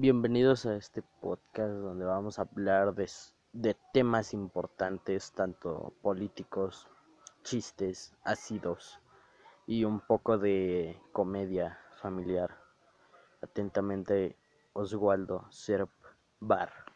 Bienvenidos a este podcast donde vamos a hablar de, de temas importantes, tanto políticos, chistes, ácidos y un poco de comedia familiar. Atentamente, Oswaldo Serp Bar.